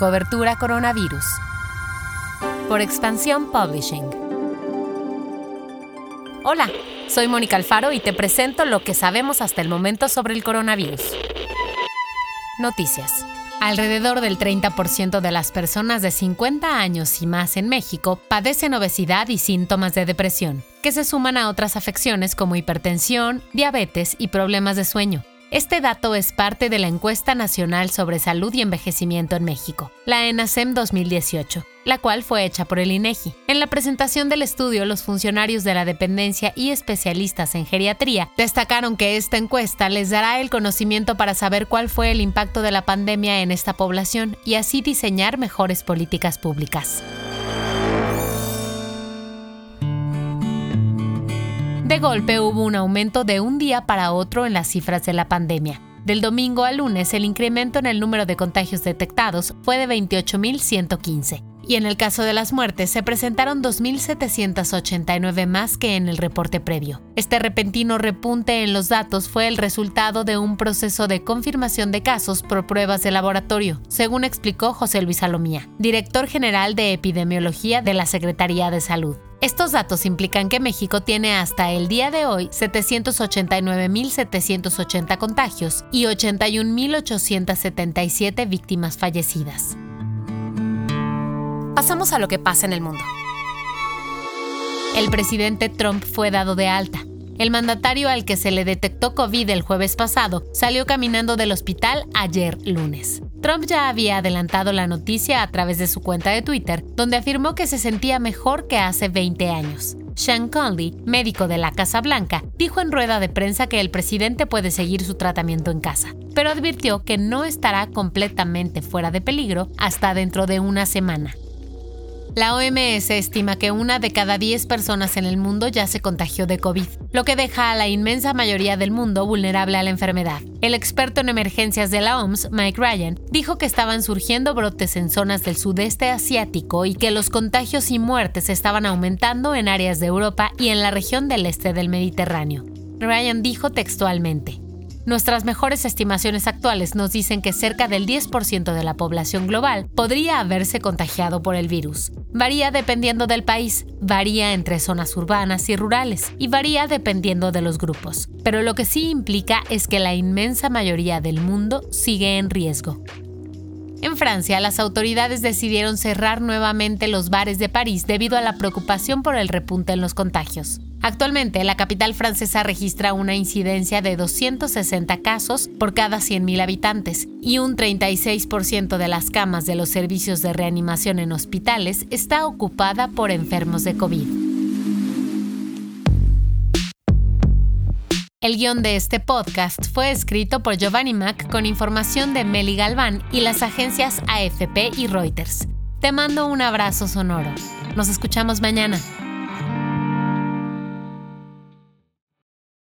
Cobertura Coronavirus. Por Expansión Publishing. Hola, soy Mónica Alfaro y te presento lo que sabemos hasta el momento sobre el coronavirus. Noticias. Alrededor del 30% de las personas de 50 años y más en México padecen obesidad y síntomas de depresión, que se suman a otras afecciones como hipertensión, diabetes y problemas de sueño. Este dato es parte de la Encuesta Nacional sobre Salud y Envejecimiento en México, la ENASEM 2018, la cual fue hecha por el INEGI. En la presentación del estudio, los funcionarios de la dependencia y especialistas en geriatría destacaron que esta encuesta les dará el conocimiento para saber cuál fue el impacto de la pandemia en esta población y así diseñar mejores políticas públicas. De golpe hubo un aumento de un día para otro en las cifras de la pandemia. Del domingo al lunes, el incremento en el número de contagios detectados fue de 28.115. Y en el caso de las muertes, se presentaron 2.789 más que en el reporte previo. Este repentino repunte en los datos fue el resultado de un proceso de confirmación de casos por pruebas de laboratorio, según explicó José Luis Salomía, director general de epidemiología de la Secretaría de Salud. Estos datos implican que México tiene hasta el día de hoy 789.780 contagios y 81.877 víctimas fallecidas. Pasamos a lo que pasa en el mundo. El presidente Trump fue dado de alta. El mandatario al que se le detectó COVID el jueves pasado salió caminando del hospital ayer lunes. Trump ya había adelantado la noticia a través de su cuenta de Twitter, donde afirmó que se sentía mejor que hace 20 años. Sean Conley, médico de la Casa Blanca, dijo en rueda de prensa que el presidente puede seguir su tratamiento en casa, pero advirtió que no estará completamente fuera de peligro hasta dentro de una semana. La OMS estima que una de cada 10 personas en el mundo ya se contagió de COVID, lo que deja a la inmensa mayoría del mundo vulnerable a la enfermedad. El experto en emergencias de la OMS, Mike Ryan, dijo que estaban surgiendo brotes en zonas del sudeste asiático y que los contagios y muertes estaban aumentando en áreas de Europa y en la región del este del Mediterráneo. Ryan dijo textualmente, Nuestras mejores estimaciones actuales nos dicen que cerca del 10% de la población global podría haberse contagiado por el virus. Varía dependiendo del país, varía entre zonas urbanas y rurales y varía dependiendo de los grupos. Pero lo que sí implica es que la inmensa mayoría del mundo sigue en riesgo. En Francia, las autoridades decidieron cerrar nuevamente los bares de París debido a la preocupación por el repunte en los contagios. Actualmente, la capital francesa registra una incidencia de 260 casos por cada 100.000 habitantes y un 36% de las camas de los servicios de reanimación en hospitales está ocupada por enfermos de COVID. El guion de este podcast fue escrito por Giovanni Mac con información de Meli Galván y las agencias AFP y Reuters. Te mando un abrazo sonoro. Nos escuchamos mañana.